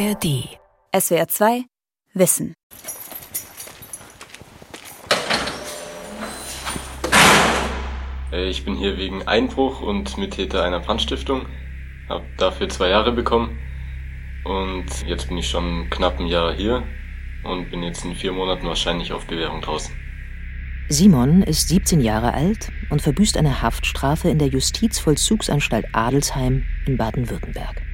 ARD. SWR 2 Wissen. Ich bin hier wegen Einbruch und Mittäter einer Brandstiftung. Hab dafür zwei Jahre bekommen. Und jetzt bin ich schon knapp ein Jahr hier und bin jetzt in vier Monaten wahrscheinlich auf Bewährung draußen. Simon ist 17 Jahre alt und verbüßt eine Haftstrafe in der Justizvollzugsanstalt Adelsheim in Baden-Württemberg.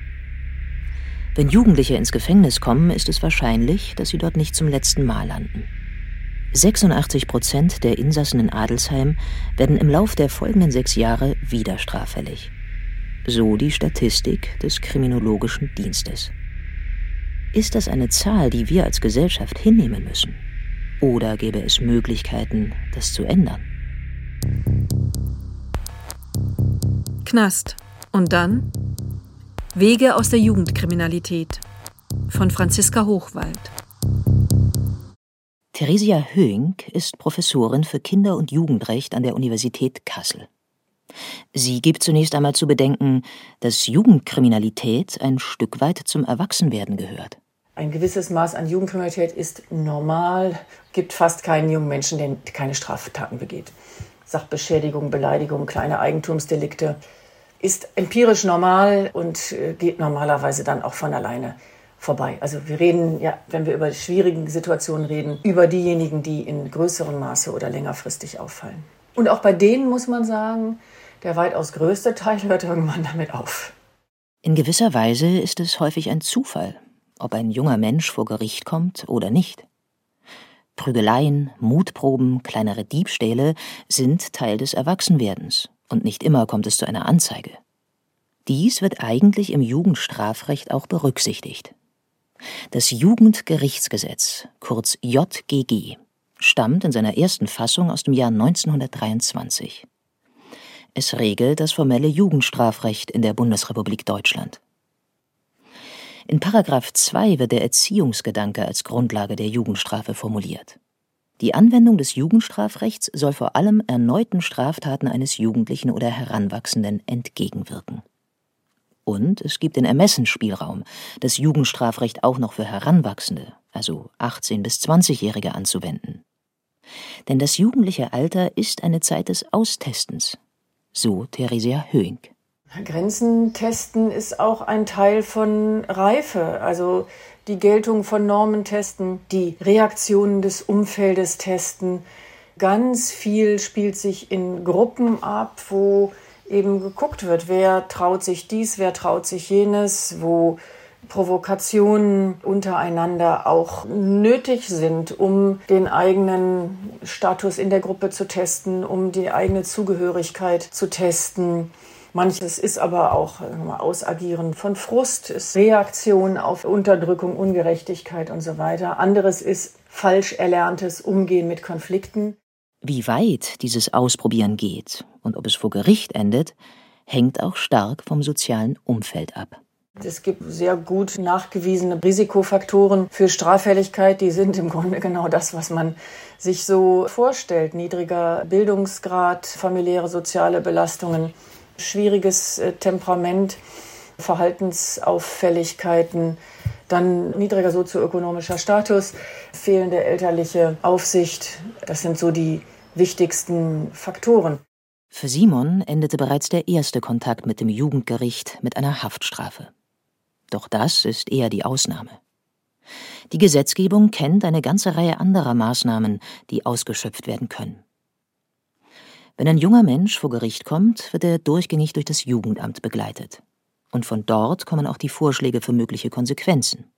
Wenn Jugendliche ins Gefängnis kommen, ist es wahrscheinlich, dass sie dort nicht zum letzten Mal landen. 86 Prozent der Insassen in Adelsheim werden im Lauf der folgenden sechs Jahre wieder straffällig. So die Statistik des Kriminologischen Dienstes. Ist das eine Zahl, die wir als Gesellschaft hinnehmen müssen? Oder gäbe es Möglichkeiten, das zu ändern? Knast. Und dann? Wege aus der Jugendkriminalität von Franziska Hochwald. Theresia Höink ist Professorin für Kinder- und Jugendrecht an der Universität Kassel. Sie gibt zunächst einmal zu bedenken, dass Jugendkriminalität ein Stück weit zum Erwachsenwerden gehört. Ein gewisses Maß an Jugendkriminalität ist normal, gibt fast keinen jungen Menschen, der keine Straftaten begeht. Sachbeschädigung, Beleidigung, kleine Eigentumsdelikte ist empirisch normal und äh, geht normalerweise dann auch von alleine vorbei. Also wir reden ja, wenn wir über schwierige Situationen reden, über diejenigen, die in größerem Maße oder längerfristig auffallen. Und auch bei denen muss man sagen, der weitaus größte Teil hört irgendwann damit auf. In gewisser Weise ist es häufig ein Zufall, ob ein junger Mensch vor Gericht kommt oder nicht. Prügeleien, Mutproben, kleinere Diebstähle sind Teil des Erwachsenwerdens und nicht immer kommt es zu einer Anzeige. Dies wird eigentlich im Jugendstrafrecht auch berücksichtigt. Das Jugendgerichtsgesetz, kurz JGG, stammt in seiner ersten Fassung aus dem Jahr 1923. Es regelt das formelle Jugendstrafrecht in der Bundesrepublik Deutschland. In Paragraph 2 wird der Erziehungsgedanke als Grundlage der Jugendstrafe formuliert. Die Anwendung des Jugendstrafrechts soll vor allem erneuten Straftaten eines Jugendlichen oder Heranwachsenden entgegenwirken. Und es gibt den Ermessensspielraum, das Jugendstrafrecht auch noch für Heranwachsende, also 18- bis 20-Jährige, anzuwenden. Denn das jugendliche Alter ist eine Zeit des Austestens, so Theresia Höink. Grenzen testen ist auch ein Teil von Reife, also die Geltung von Normen testen, die Reaktionen des Umfeldes testen. Ganz viel spielt sich in Gruppen ab, wo eben geguckt wird, wer traut sich dies, wer traut sich jenes, wo Provokationen untereinander auch nötig sind, um den eigenen Status in der Gruppe zu testen, um die eigene Zugehörigkeit zu testen. Manches ist aber auch Ausagieren von Frust, ist Reaktion auf Unterdrückung, Ungerechtigkeit und so weiter. Anderes ist falsch erlerntes Umgehen mit Konflikten. Wie weit dieses Ausprobieren geht und ob es vor Gericht endet, hängt auch stark vom sozialen Umfeld ab. Es gibt sehr gut nachgewiesene Risikofaktoren für Straffälligkeit. Die sind im Grunde genau das, was man sich so vorstellt. Niedriger Bildungsgrad, familiäre soziale Belastungen, schwieriges äh, Temperament, Verhaltensauffälligkeiten, dann niedriger sozioökonomischer Status, fehlende elterliche Aufsicht. Das sind so die wichtigsten Faktoren. Für Simon endete bereits der erste Kontakt mit dem Jugendgericht mit einer Haftstrafe. Doch das ist eher die Ausnahme. Die Gesetzgebung kennt eine ganze Reihe anderer Maßnahmen, die ausgeschöpft werden können. Wenn ein junger Mensch vor Gericht kommt, wird er durchgängig durch das Jugendamt begleitet. Und von dort kommen auch die Vorschläge für mögliche Konsequenzen.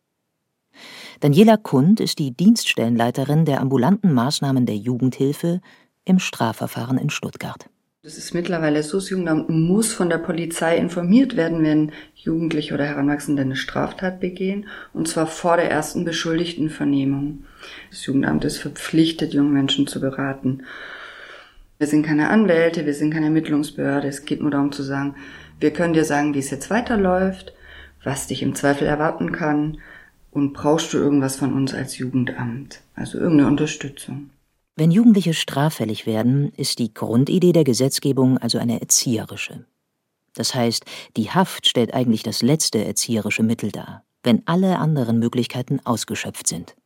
Daniela Kund ist die Dienststellenleiterin der ambulanten Maßnahmen der Jugendhilfe im Strafverfahren in Stuttgart. Es ist mittlerweile so, das Jugendamt muss von der Polizei informiert werden, wenn Jugendliche oder Heranwachsende eine Straftat begehen, und zwar vor der ersten Beschuldigtenvernehmung. Das Jugendamt ist verpflichtet, junge Menschen zu beraten. Wir sind keine Anwälte, wir sind keine Ermittlungsbehörde, es geht nur darum zu sagen, wir können dir sagen, wie es jetzt weiterläuft, was dich im Zweifel erwarten kann, und brauchst du irgendwas von uns als Jugendamt, also irgendeine Unterstützung. Wenn Jugendliche straffällig werden, ist die Grundidee der Gesetzgebung also eine erzieherische. Das heißt, die Haft stellt eigentlich das letzte erzieherische Mittel dar, wenn alle anderen Möglichkeiten ausgeschöpft sind.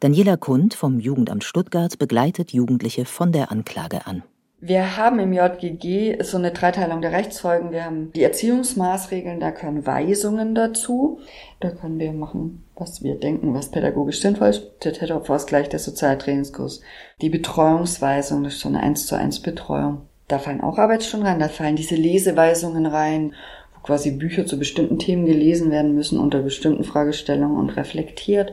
Daniela Kund vom Jugendamt Stuttgart begleitet Jugendliche von der Anklage an. Wir haben im JGG so eine Dreiteilung der Rechtsfolgen. Wir haben die Erziehungsmaßregeln, da können Weisungen dazu. Da können wir machen, was wir denken, was pädagogisch sinnvoll ist. Der Täterausgleich, der Sozialtrainingskurs. Die Betreuungsweisung, das ist so eine 1 zu 1 Betreuung. Da fallen auch Arbeitsstunden rein, da fallen diese Leseweisungen rein, wo quasi Bücher zu bestimmten Themen gelesen werden müssen unter bestimmten Fragestellungen und reflektiert.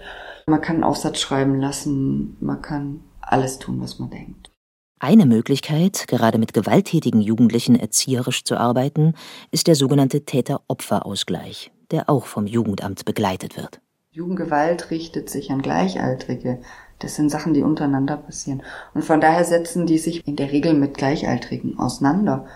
Man kann einen Aufsatz schreiben lassen, man kann alles tun, was man denkt. Eine Möglichkeit, gerade mit gewalttätigen Jugendlichen erzieherisch zu arbeiten, ist der sogenannte Täter-Opfer-Ausgleich, der auch vom Jugendamt begleitet wird. Jugendgewalt richtet sich an Gleichaltrige. Das sind Sachen, die untereinander passieren. Und von daher setzen die sich in der Regel mit Gleichaltrigen auseinander.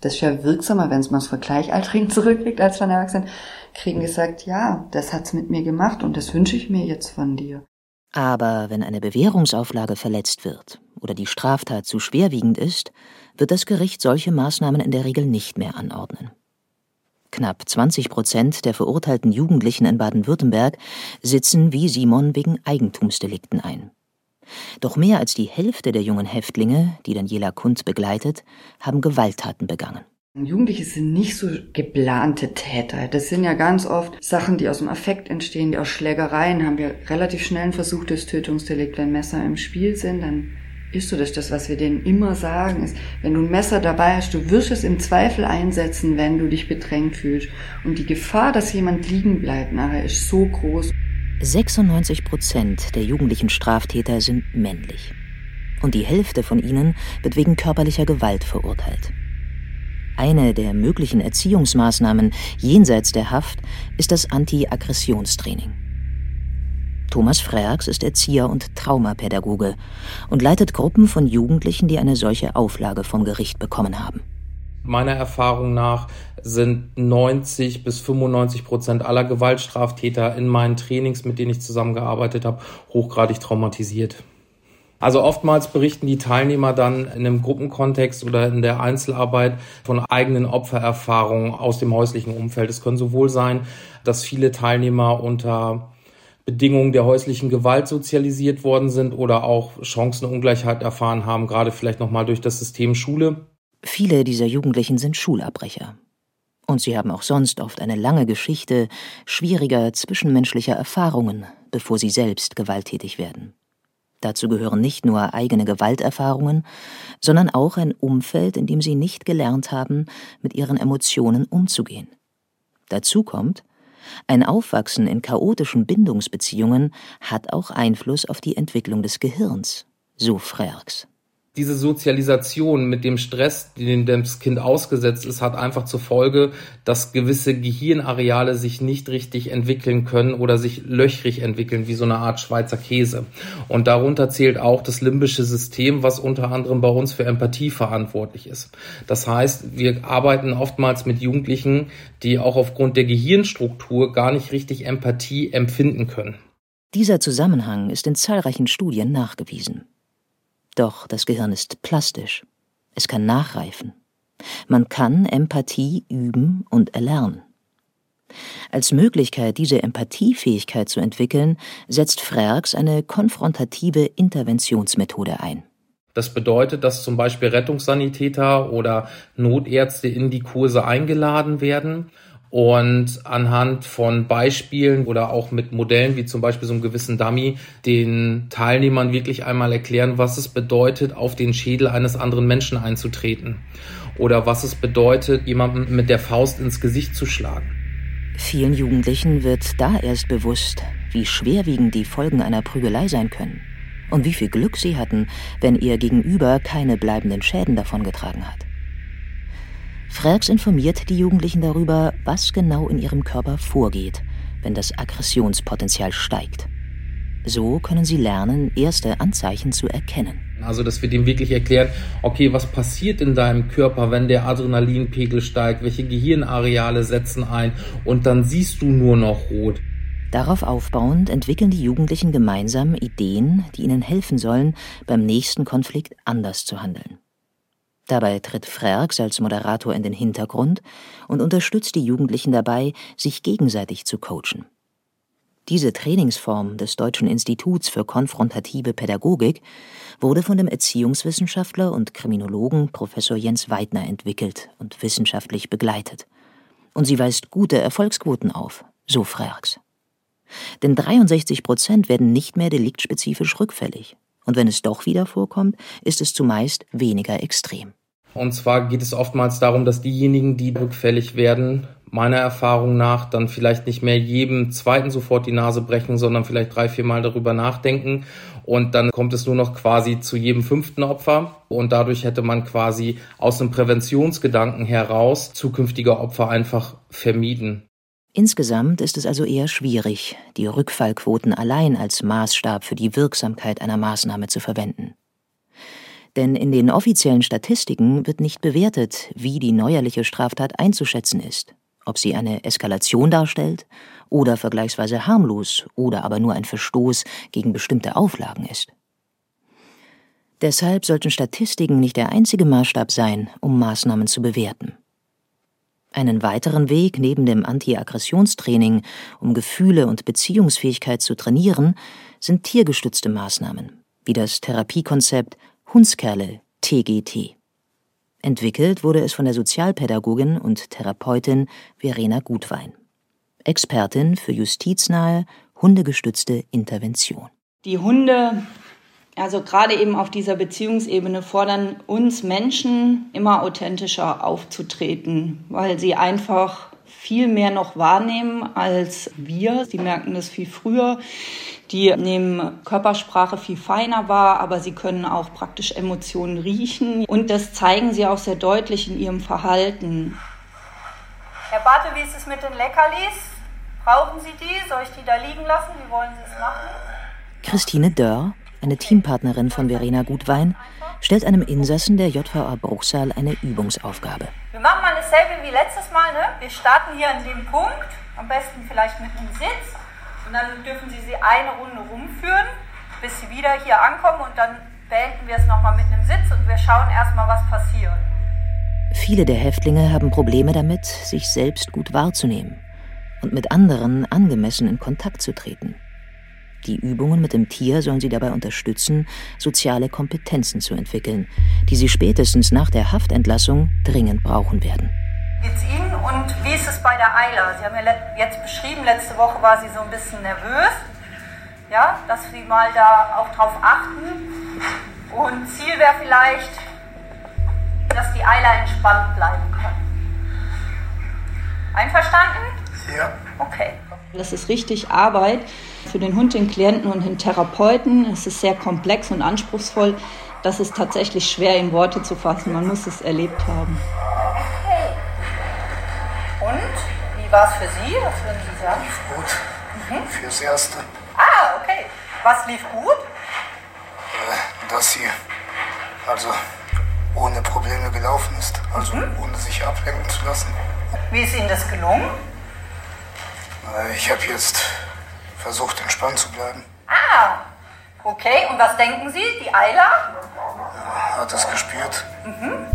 Das ist ja wirksamer, wenn es man es von Gleichaltrigen zurückkriegt, als von Erwachsenen. Kriegen gesagt, ja, das hat's mit mir gemacht und das wünsche ich mir jetzt von dir. Aber wenn eine Bewährungsauflage verletzt wird oder die Straftat zu schwerwiegend ist, wird das Gericht solche Maßnahmen in der Regel nicht mehr anordnen. Knapp 20 Prozent der verurteilten Jugendlichen in Baden-Württemberg sitzen wie Simon wegen Eigentumsdelikten ein. Doch mehr als die Hälfte der jungen Häftlinge, die Daniela Kund begleitet, haben Gewalttaten begangen. Jugendliche sind nicht so geplante Täter. Das sind ja ganz oft Sachen, die aus dem Affekt entstehen, die aus Schlägereien haben wir relativ schnell ein versuchtes Tötungsdelikt. Wenn Messer im Spiel sind, dann ist so das, das, was wir denen immer sagen, ist, wenn du ein Messer dabei hast, du wirst es im Zweifel einsetzen, wenn du dich bedrängt fühlst. Und die Gefahr, dass jemand liegen bleibt nachher, ist so groß. 96 Prozent der jugendlichen Straftäter sind männlich. Und die Hälfte von ihnen wird wegen körperlicher Gewalt verurteilt. Eine der möglichen Erziehungsmaßnahmen jenseits der Haft ist das Anti-Aggressionstraining. Thomas Freaks ist Erzieher und Traumapädagoge und leitet Gruppen von Jugendlichen, die eine solche Auflage vom Gericht bekommen haben. Meiner Erfahrung nach sind 90 bis 95 Prozent aller Gewaltstraftäter in meinen Trainings, mit denen ich zusammengearbeitet habe, hochgradig traumatisiert. Also oftmals berichten die Teilnehmer dann in einem Gruppenkontext oder in der Einzelarbeit von eigenen Opfererfahrungen aus dem häuslichen Umfeld. Es können sowohl sein, dass viele Teilnehmer unter Bedingungen der häuslichen Gewalt sozialisiert worden sind oder auch Chancenungleichheit erfahren haben, gerade vielleicht nochmal durch das System Schule. Viele dieser Jugendlichen sind Schulabbrecher. Und sie haben auch sonst oft eine lange Geschichte schwieriger zwischenmenschlicher Erfahrungen, bevor sie selbst gewalttätig werden. Dazu gehören nicht nur eigene Gewalterfahrungen, sondern auch ein Umfeld, in dem sie nicht gelernt haben, mit ihren Emotionen umzugehen. Dazu kommt, ein Aufwachsen in chaotischen Bindungsbeziehungen hat auch Einfluss auf die Entwicklung des Gehirns, so Frerks diese Sozialisation mit dem Stress, den das Kind ausgesetzt ist, hat einfach zur Folge, dass gewisse Gehirnareale sich nicht richtig entwickeln können oder sich löchrig entwickeln, wie so eine Art Schweizer Käse. Und darunter zählt auch das limbische System, was unter anderem bei uns für Empathie verantwortlich ist. Das heißt, wir arbeiten oftmals mit Jugendlichen, die auch aufgrund der Gehirnstruktur gar nicht richtig Empathie empfinden können. Dieser Zusammenhang ist in zahlreichen Studien nachgewiesen. Doch das Gehirn ist plastisch. Es kann nachreifen. Man kann Empathie üben und erlernen. Als Möglichkeit, diese Empathiefähigkeit zu entwickeln, setzt Frerks eine konfrontative Interventionsmethode ein. Das bedeutet, dass zum Beispiel Rettungssanitäter oder Notärzte in die Kurse eingeladen werden und anhand von Beispielen oder auch mit Modellen wie zum Beispiel so einem gewissen Dummy den Teilnehmern wirklich einmal erklären, was es bedeutet, auf den Schädel eines anderen Menschen einzutreten oder was es bedeutet, jemanden mit der Faust ins Gesicht zu schlagen. Vielen Jugendlichen wird da erst bewusst, wie schwerwiegend die Folgen einer Prügelei sein können und wie viel Glück sie hatten, wenn ihr Gegenüber keine bleibenden Schäden davongetragen hat. Frerks informiert die Jugendlichen darüber, was genau in ihrem Körper vorgeht, wenn das Aggressionspotenzial steigt. So können sie lernen, erste Anzeichen zu erkennen. Also, dass wir dem wirklich erklären, okay, was passiert in deinem Körper, wenn der Adrenalinpegel steigt, welche Gehirnareale setzen ein und dann siehst du nur noch rot. Darauf aufbauend entwickeln die Jugendlichen gemeinsam Ideen, die ihnen helfen sollen, beim nächsten Konflikt anders zu handeln. Dabei tritt Frerks als Moderator in den Hintergrund und unterstützt die Jugendlichen dabei, sich gegenseitig zu coachen. Diese Trainingsform des Deutschen Instituts für konfrontative Pädagogik wurde von dem Erziehungswissenschaftler und Kriminologen Professor Jens Weidner entwickelt und wissenschaftlich begleitet. Und sie weist gute Erfolgsquoten auf, so Frerks. Denn 63 Prozent werden nicht mehr deliktspezifisch rückfällig. Und wenn es doch wieder vorkommt, ist es zumeist weniger extrem. Und zwar geht es oftmals darum, dass diejenigen, die rückfällig werden, meiner Erfahrung nach dann vielleicht nicht mehr jedem zweiten sofort die Nase brechen, sondern vielleicht drei, vier Mal darüber nachdenken. Und dann kommt es nur noch quasi zu jedem fünften Opfer. Und dadurch hätte man quasi aus einem Präventionsgedanken heraus zukünftige Opfer einfach vermieden. Insgesamt ist es also eher schwierig, die Rückfallquoten allein als Maßstab für die Wirksamkeit einer Maßnahme zu verwenden. Denn in den offiziellen Statistiken wird nicht bewertet, wie die neuerliche Straftat einzuschätzen ist, ob sie eine Eskalation darstellt oder vergleichsweise harmlos oder aber nur ein Verstoß gegen bestimmte Auflagen ist. Deshalb sollten Statistiken nicht der einzige Maßstab sein, um Maßnahmen zu bewerten. Einen weiteren Weg neben dem Anti-Aggressionstraining, um Gefühle und Beziehungsfähigkeit zu trainieren, sind tiergestützte Maßnahmen, wie das Therapiekonzept Hundskerle TGT. Entwickelt wurde es von der Sozialpädagogin und Therapeutin Verena Gutwein, Expertin für justiznahe, hundegestützte Intervention. Die Hunde also gerade eben auf dieser Beziehungsebene fordern uns Menschen immer authentischer aufzutreten, weil sie einfach viel mehr noch wahrnehmen als wir. Sie merken das viel früher. Die nehmen Körpersprache viel feiner wahr, aber sie können auch praktisch Emotionen riechen. Und das zeigen sie auch sehr deutlich in ihrem Verhalten. Herr Bartel, wie ist es mit den Leckerlis? Brauchen Sie die? Soll ich die da liegen lassen? Wie wollen Sie es machen? Christine Dörr eine Teampartnerin von Verena Gutwein, stellt einem Insassen der JVA Bruchsal eine Übungsaufgabe. Wir machen mal dasselbe wie letztes Mal. Ne? Wir starten hier an dem Punkt, am besten vielleicht mit einem Sitz. Und dann dürfen Sie sie eine Runde rumführen, bis Sie wieder hier ankommen. Und dann beenden wir es nochmal mit einem Sitz und wir schauen erstmal, was passiert. Viele der Häftlinge haben Probleme damit, sich selbst gut wahrzunehmen und mit anderen angemessen in Kontakt zu treten. Die Übungen mit dem Tier sollen sie dabei unterstützen, soziale Kompetenzen zu entwickeln, die sie spätestens nach der Haftentlassung dringend brauchen werden. Geht's Ihnen und wie ist es bei der Eila? Sie haben ja jetzt beschrieben, letzte Woche war sie so ein bisschen nervös. Ja, dass Sie mal da auch drauf achten. Und Ziel wäre vielleicht, dass die Eila entspannt bleiben kann. Einverstanden? Ja. Okay. Das ist richtig Arbeit für den Hund, den Klienten und den Therapeuten. Es ist sehr komplex und anspruchsvoll. Das ist tatsächlich schwer in Worte zu fassen. Man muss es erlebt haben. Okay. Und wie war es für Sie? Was würden Sie sagen? Lief gut. Mhm. Fürs Erste. Ah, okay. Was lief gut? Äh, dass sie also ohne Probleme gelaufen ist. Also mhm. ohne sich ablenken zu lassen. Wie ist Ihnen das gelungen? Äh, ich habe jetzt versucht, entspannt zu bleiben. Ah, okay. Und was denken Sie? Die Eila? Ja, hat das gespürt. Mhm.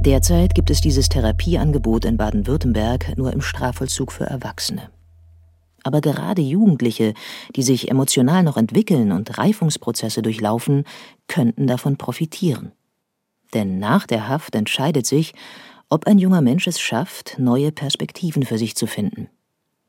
Derzeit gibt es dieses Therapieangebot in Baden-Württemberg nur im Strafvollzug für Erwachsene. Aber gerade Jugendliche, die sich emotional noch entwickeln und Reifungsprozesse durchlaufen, könnten davon profitieren. Denn nach der Haft entscheidet sich, ob ein junger Mensch es schafft, neue Perspektiven für sich zu finden.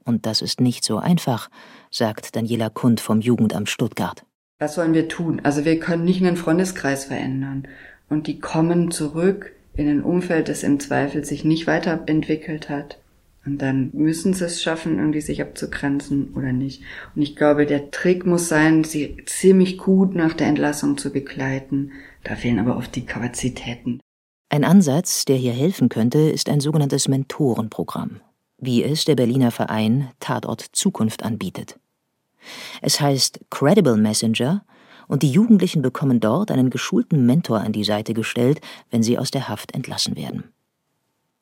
Und das ist nicht so einfach, sagt Daniela Kund vom Jugendamt Stuttgart. Was sollen wir tun? Also wir können nicht einen Freundeskreis verändern. Und die kommen zurück in ein Umfeld, das im Zweifel sich nicht weiterentwickelt hat. Und dann müssen sie es schaffen, irgendwie sich abzugrenzen oder nicht. Und ich glaube, der Trick muss sein, sie ziemlich gut nach der Entlassung zu begleiten. Da fehlen aber oft die Kapazitäten. Ein Ansatz, der hier helfen könnte, ist ein sogenanntes Mentorenprogramm wie es der Berliner Verein Tatort Zukunft anbietet. Es heißt Credible Messenger und die Jugendlichen bekommen dort einen geschulten Mentor an die Seite gestellt, wenn sie aus der Haft entlassen werden.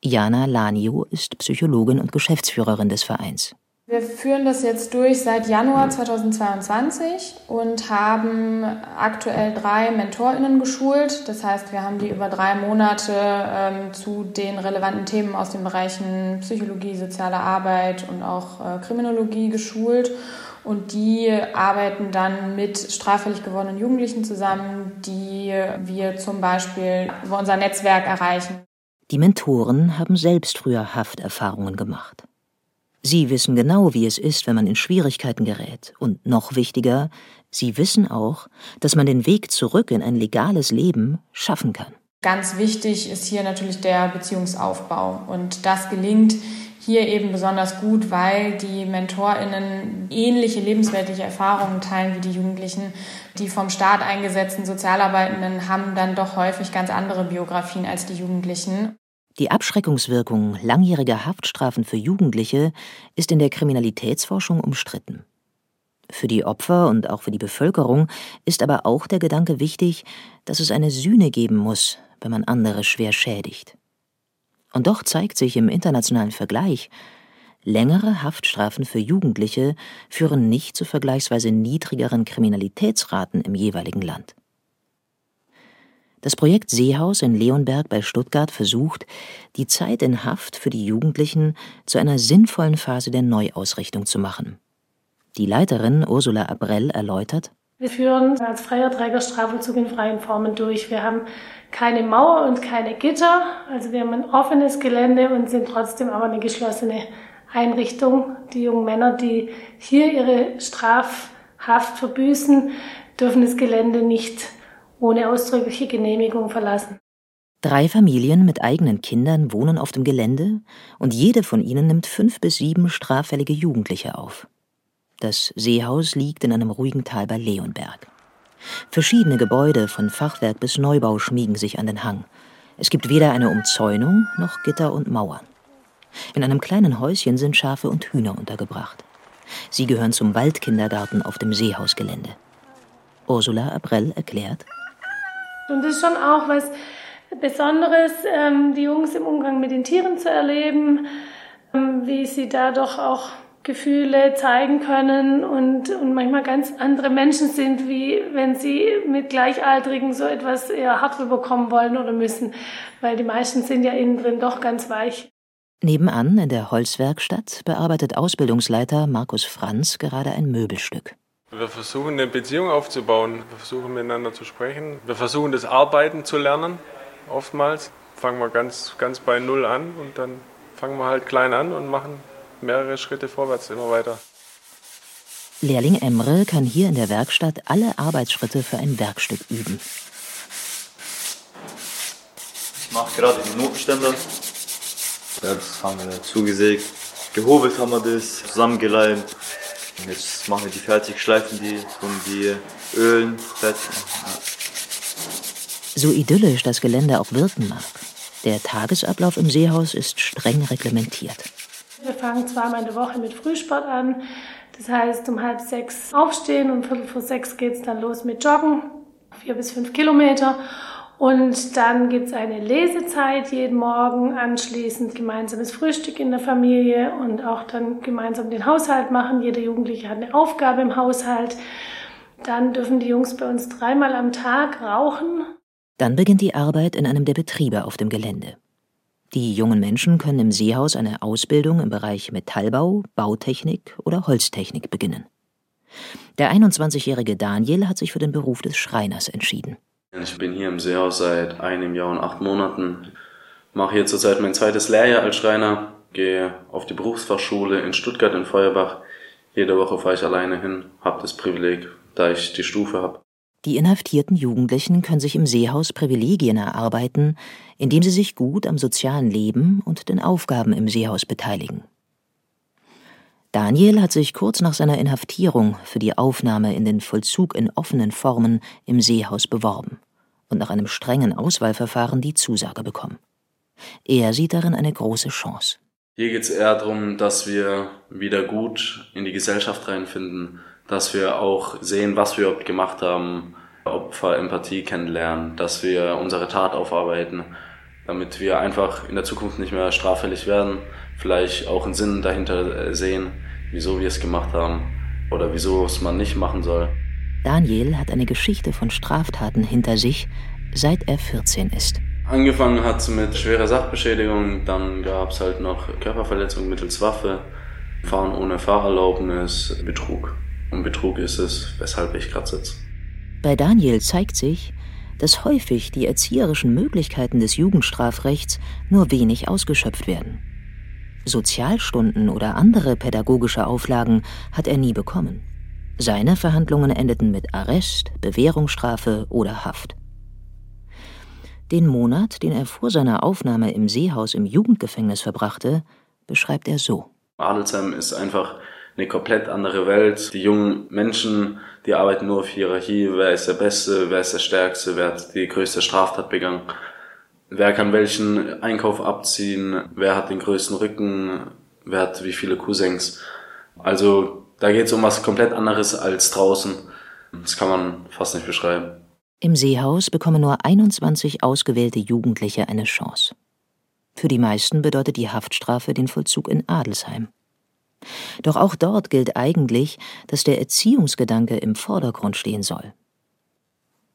Jana Lanio ist Psychologin und Geschäftsführerin des Vereins. Wir führen das jetzt durch seit Januar 2022 und haben aktuell drei MentorInnen geschult. Das heißt, wir haben die über drei Monate ähm, zu den relevanten Themen aus den Bereichen Psychologie, soziale Arbeit und auch äh, Kriminologie geschult. Und die arbeiten dann mit straffällig gewordenen Jugendlichen zusammen, die wir zum Beispiel über unser Netzwerk erreichen. Die Mentoren haben selbst früher Hafterfahrungen gemacht. Sie wissen genau, wie es ist, wenn man in Schwierigkeiten gerät. Und noch wichtiger, sie wissen auch, dass man den Weg zurück in ein legales Leben schaffen kann. Ganz wichtig ist hier natürlich der Beziehungsaufbau. Und das gelingt hier eben besonders gut, weil die MentorInnen ähnliche lebensweltliche Erfahrungen teilen wie die Jugendlichen. Die vom Staat eingesetzten Sozialarbeitenden haben dann doch häufig ganz andere Biografien als die Jugendlichen. Die Abschreckungswirkung langjähriger Haftstrafen für Jugendliche ist in der Kriminalitätsforschung umstritten. Für die Opfer und auch für die Bevölkerung ist aber auch der Gedanke wichtig, dass es eine Sühne geben muss, wenn man andere schwer schädigt. Und doch zeigt sich im internationalen Vergleich, längere Haftstrafen für Jugendliche führen nicht zu vergleichsweise niedrigeren Kriminalitätsraten im jeweiligen Land. Das Projekt Seehaus in Leonberg bei Stuttgart versucht, die Zeit in Haft für die Jugendlichen zu einer sinnvollen Phase der Neuausrichtung zu machen. Die Leiterin Ursula Abrell erläutert, wir führen als freier Träger Strafvollzug in freien Formen durch. Wir haben keine Mauer und keine Gitter, also wir haben ein offenes Gelände und sind trotzdem aber eine geschlossene Einrichtung. Die jungen Männer, die hier ihre Strafhaft verbüßen, dürfen das Gelände nicht ohne ausdrückliche Genehmigung verlassen. Drei Familien mit eigenen Kindern wohnen auf dem Gelände und jede von ihnen nimmt fünf bis sieben straffällige Jugendliche auf. Das Seehaus liegt in einem ruhigen Tal bei Leonberg. Verschiedene Gebäude von Fachwerk bis Neubau schmiegen sich an den Hang. Es gibt weder eine Umzäunung noch Gitter und Mauern. In einem kleinen Häuschen sind Schafe und Hühner untergebracht. Sie gehören zum Waldkindergarten auf dem Seehausgelände. Ursula Abrell erklärt, und das ist schon auch was Besonderes, ähm, die Jungs im Umgang mit den Tieren zu erleben, ähm, wie sie da doch auch Gefühle zeigen können und, und manchmal ganz andere Menschen sind, wie wenn sie mit Gleichaltrigen so etwas eher hart rüberkommen wollen oder müssen, weil die meisten sind ja innen drin doch ganz weich. Nebenan in der Holzwerkstatt bearbeitet Ausbildungsleiter Markus Franz gerade ein Möbelstück. Wir versuchen eine Beziehung aufzubauen, wir versuchen miteinander zu sprechen, wir versuchen das Arbeiten zu lernen. Oftmals fangen wir ganz, ganz bei Null an und dann fangen wir halt klein an und machen mehrere Schritte vorwärts immer weiter. Lehrling Emre kann hier in der Werkstatt alle Arbeitsschritte für ein Werkstück üben. Ich mache gerade den Notenständer. Das haben wir zugesägt. Gehobelt haben wir das, zusammengeleimt. Jetzt machen wir die fertig, schleifen die und die ölen, fertig. Ja. So idyllisch das Gelände auch wirken mag, der Tagesablauf im Seehaus ist streng reglementiert. Wir fangen zweimal in der Woche mit Frühsport an. Das heißt, um halb sechs aufstehen und viertel vor sechs geht es dann los mit Joggen, vier bis fünf Kilometer. Und dann gibt's eine Lesezeit jeden Morgen, anschließend gemeinsames Frühstück in der Familie und auch dann gemeinsam den Haushalt machen. Jeder Jugendliche hat eine Aufgabe im Haushalt. Dann dürfen die Jungs bei uns dreimal am Tag rauchen. Dann beginnt die Arbeit in einem der Betriebe auf dem Gelände. Die jungen Menschen können im Seehaus eine Ausbildung im Bereich Metallbau, Bautechnik oder Holztechnik beginnen. Der 21-jährige Daniel hat sich für den Beruf des Schreiners entschieden. Ich bin hier im Seehaus seit einem Jahr und acht Monaten. Mache hier zurzeit mein zweites Lehrjahr als Schreiner, gehe auf die Berufsfachschule in Stuttgart in Feuerbach. Jede Woche fahre ich alleine hin, habe das Privileg, da ich die Stufe habe. Die inhaftierten Jugendlichen können sich im Seehaus Privilegien erarbeiten, indem sie sich gut am sozialen Leben und den Aufgaben im Seehaus beteiligen. Daniel hat sich kurz nach seiner Inhaftierung für die Aufnahme in den Vollzug in offenen Formen im Seehaus beworben und nach einem strengen Auswahlverfahren die Zusage bekommen. Er sieht darin eine große Chance. Hier geht es eher darum, dass wir wieder gut in die Gesellschaft reinfinden, dass wir auch sehen, was wir überhaupt gemacht haben, Opfer Empathie kennenlernen, dass wir unsere Tat aufarbeiten, damit wir einfach in der Zukunft nicht mehr straffällig werden, vielleicht auch einen Sinn dahinter äh, sehen, wieso wir es gemacht haben oder wieso es man nicht machen soll. Daniel hat eine Geschichte von Straftaten hinter sich, seit er 14 ist. Angefangen hat es mit schwerer Sachbeschädigung, dann gab es halt noch Körperverletzung mittels Waffe, Fahren ohne Fahrerlaubnis, Betrug. Und Betrug ist es, weshalb ich gerade sitze. Bei Daniel zeigt sich, dass häufig die erzieherischen Möglichkeiten des Jugendstrafrechts nur wenig ausgeschöpft werden. Sozialstunden oder andere pädagogische Auflagen hat er nie bekommen. Seine Verhandlungen endeten mit Arrest, Bewährungsstrafe oder Haft. Den Monat, den er vor seiner Aufnahme im Seehaus im Jugendgefängnis verbrachte, beschreibt er so. Adelsheim ist einfach eine komplett andere Welt. Die jungen Menschen, die arbeiten nur auf Hierarchie. Wer ist der Beste, wer ist der Stärkste, wer hat die größte Straftat begangen. Wer kann welchen Einkauf abziehen, wer hat den größten Rücken, wer hat wie viele Cousins. Also da geht es um was komplett anderes als draußen. Das kann man fast nicht beschreiben. Im Seehaus bekommen nur 21 ausgewählte Jugendliche eine Chance. Für die meisten bedeutet die Haftstrafe den Vollzug in Adelsheim. Doch auch dort gilt eigentlich, dass der Erziehungsgedanke im Vordergrund stehen soll.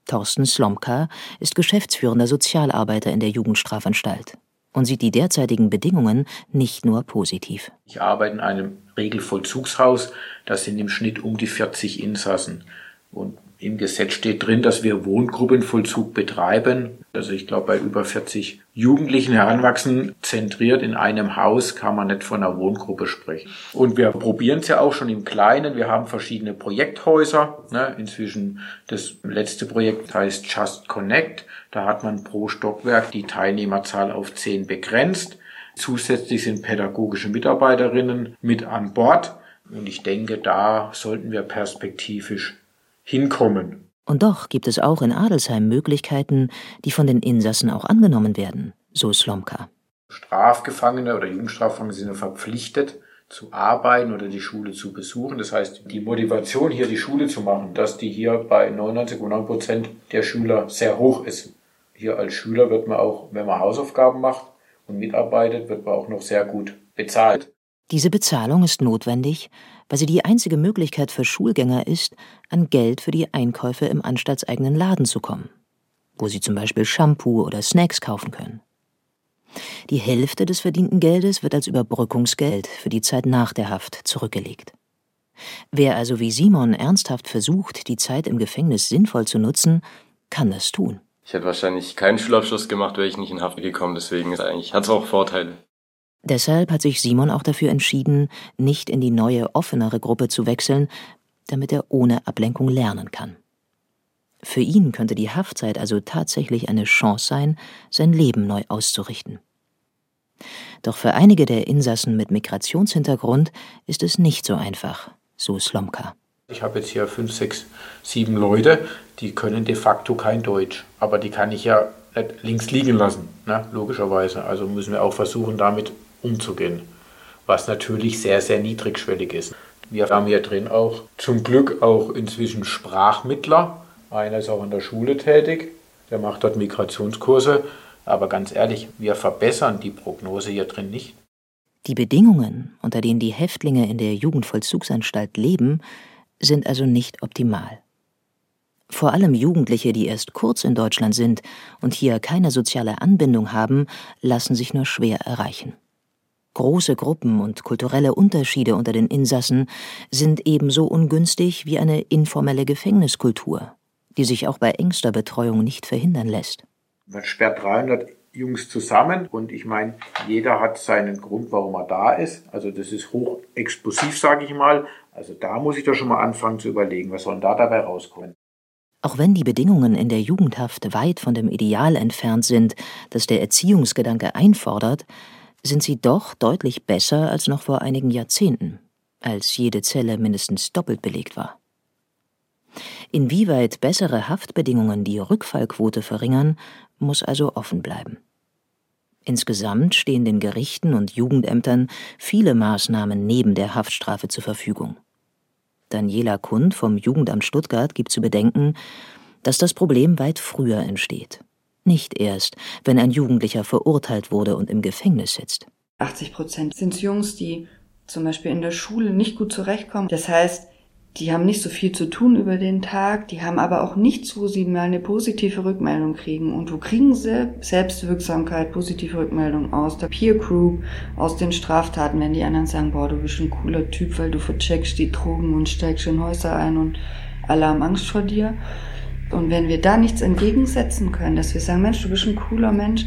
Thorsten Slomka ist geschäftsführender Sozialarbeiter in der Jugendstrafanstalt und sieht die derzeitigen Bedingungen nicht nur positiv. Ich arbeite in einem Regelvollzugshaus, das sind im Schnitt um die 40 Insassen. Und im Gesetz steht drin, dass wir Wohngruppenvollzug betreiben. Also ich glaube, bei über 40 Jugendlichen Heranwachsenden zentriert in einem Haus kann man nicht von einer Wohngruppe sprechen. Und wir probieren es ja auch schon im Kleinen. Wir haben verschiedene Projekthäuser. Ne? Inzwischen das letzte Projekt heißt Just Connect. Da hat man pro Stockwerk die Teilnehmerzahl auf zehn begrenzt. Zusätzlich sind pädagogische Mitarbeiterinnen mit an Bord. Und ich denke, da sollten wir perspektivisch hinkommen. Und doch gibt es auch in Adelsheim Möglichkeiten, die von den Insassen auch angenommen werden, so Slomka. Strafgefangene oder Jugendstrafgefangene sind verpflichtet zu arbeiten oder die Schule zu besuchen. Das heißt, die Motivation hier die Schule zu machen, dass die hier bei 99,9 Prozent der Schüler sehr hoch ist. Hier als Schüler wird man auch, wenn man Hausaufgaben macht und mitarbeitet, wird man auch noch sehr gut bezahlt. Diese Bezahlung ist notwendig, weil sie die einzige Möglichkeit für Schulgänger ist, an Geld für die Einkäufe im anstaltseigenen Laden zu kommen, wo sie zum Beispiel Shampoo oder Snacks kaufen können. Die Hälfte des verdienten Geldes wird als Überbrückungsgeld für die Zeit nach der Haft zurückgelegt. Wer also wie Simon ernsthaft versucht, die Zeit im Gefängnis sinnvoll zu nutzen, kann das tun. Ich hätte wahrscheinlich keinen Schulabschluss gemacht, wäre ich nicht in Haft gekommen, deswegen hat es auch Vorteile. Deshalb hat sich Simon auch dafür entschieden, nicht in die neue, offenere Gruppe zu wechseln, damit er ohne Ablenkung lernen kann. Für ihn könnte die Haftzeit also tatsächlich eine Chance sein, sein Leben neu auszurichten. Doch für einige der Insassen mit Migrationshintergrund ist es nicht so einfach, so Slomka. Ich habe jetzt hier fünf, sechs, sieben Leute, die können de facto kein Deutsch, aber die kann ich ja nicht links liegen lassen, ne? logischerweise. Also müssen wir auch versuchen, damit umzugehen, was natürlich sehr, sehr niedrigschwellig ist. Wir haben hier drin auch zum Glück auch inzwischen Sprachmittler. Einer ist auch in der Schule tätig, der macht dort Migrationskurse. Aber ganz ehrlich, wir verbessern die Prognose hier drin nicht. Die Bedingungen, unter denen die Häftlinge in der Jugendvollzugsanstalt leben, sind also nicht optimal. Vor allem Jugendliche, die erst kurz in Deutschland sind und hier keine soziale Anbindung haben, lassen sich nur schwer erreichen. Große Gruppen und kulturelle Unterschiede unter den Insassen sind ebenso ungünstig wie eine informelle Gefängniskultur, die sich auch bei engster Betreuung nicht verhindern lässt. Man sperrt 300 Jungs zusammen und ich meine, jeder hat seinen Grund, warum er da ist. Also das ist hoch explosiv, sage ich mal. Also da muss ich doch schon mal anfangen zu überlegen, was soll da dabei rauskommen. Auch wenn die Bedingungen in der Jugendhaft weit von dem Ideal entfernt sind, das der Erziehungsgedanke einfordert, sind sie doch deutlich besser als noch vor einigen Jahrzehnten, als jede Zelle mindestens doppelt belegt war. Inwieweit bessere Haftbedingungen die Rückfallquote verringern, muss also offen bleiben. Insgesamt stehen den Gerichten und Jugendämtern viele Maßnahmen neben der Haftstrafe zur Verfügung. Daniela Kund vom Jugendamt Stuttgart gibt zu bedenken, dass das Problem weit früher entsteht. Nicht erst, wenn ein Jugendlicher verurteilt wurde und im Gefängnis sitzt. 80 Prozent sind Jungs, die zum Beispiel in der Schule nicht gut zurechtkommen. Das heißt, die haben nicht so viel zu tun über den Tag, die haben aber auch nichts, wo sie mal eine positive Rückmeldung kriegen. Und wo kriegen sie Selbstwirksamkeit, positive Rückmeldung aus der Peer Group, aus den Straftaten, wenn die anderen sagen, boah, du bist ein cooler Typ, weil du vercheckst die Drogen und steigst in Häuser ein und alle haben Angst vor dir. Und wenn wir da nichts entgegensetzen können, dass wir sagen, Mensch, du bist ein cooler Mensch,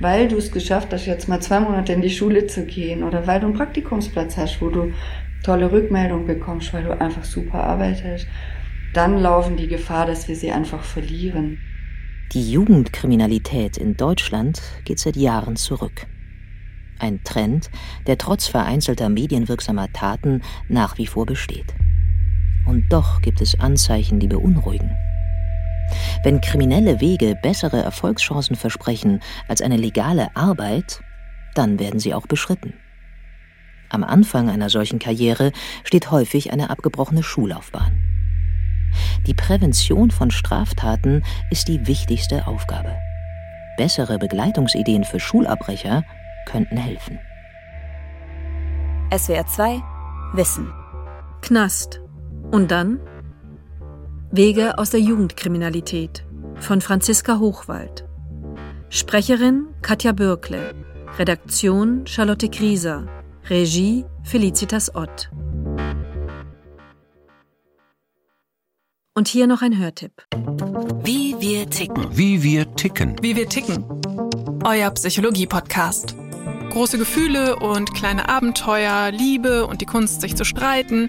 weil du es geschafft hast, jetzt mal zwei Monate in die Schule zu gehen oder weil du einen Praktikumsplatz hast, wo du tolle Rückmeldung bekommst, weil du einfach super arbeitest, dann laufen die Gefahr, dass wir sie einfach verlieren. Die Jugendkriminalität in Deutschland geht seit Jahren zurück. Ein Trend, der trotz vereinzelter medienwirksamer Taten nach wie vor besteht. Und doch gibt es Anzeichen, die beunruhigen. Wenn kriminelle Wege bessere Erfolgschancen versprechen als eine legale Arbeit, dann werden sie auch beschritten. Am Anfang einer solchen Karriere steht häufig eine abgebrochene Schullaufbahn. Die Prävention von Straftaten ist die wichtigste Aufgabe. Bessere Begleitungsideen für Schulabbrecher könnten helfen. SWR 2 Wissen. Knast. Und dann? Wege aus der Jugendkriminalität von Franziska Hochwald. Sprecherin Katja Bürkle. Redaktion Charlotte Grieser. Regie Felicitas Ott. Und hier noch ein Hörtipp. Wie wir ticken. Wie wir ticken. Wie wir ticken. Euer Psychologie-Podcast. Große Gefühle und kleine Abenteuer, Liebe und die Kunst, sich zu streiten.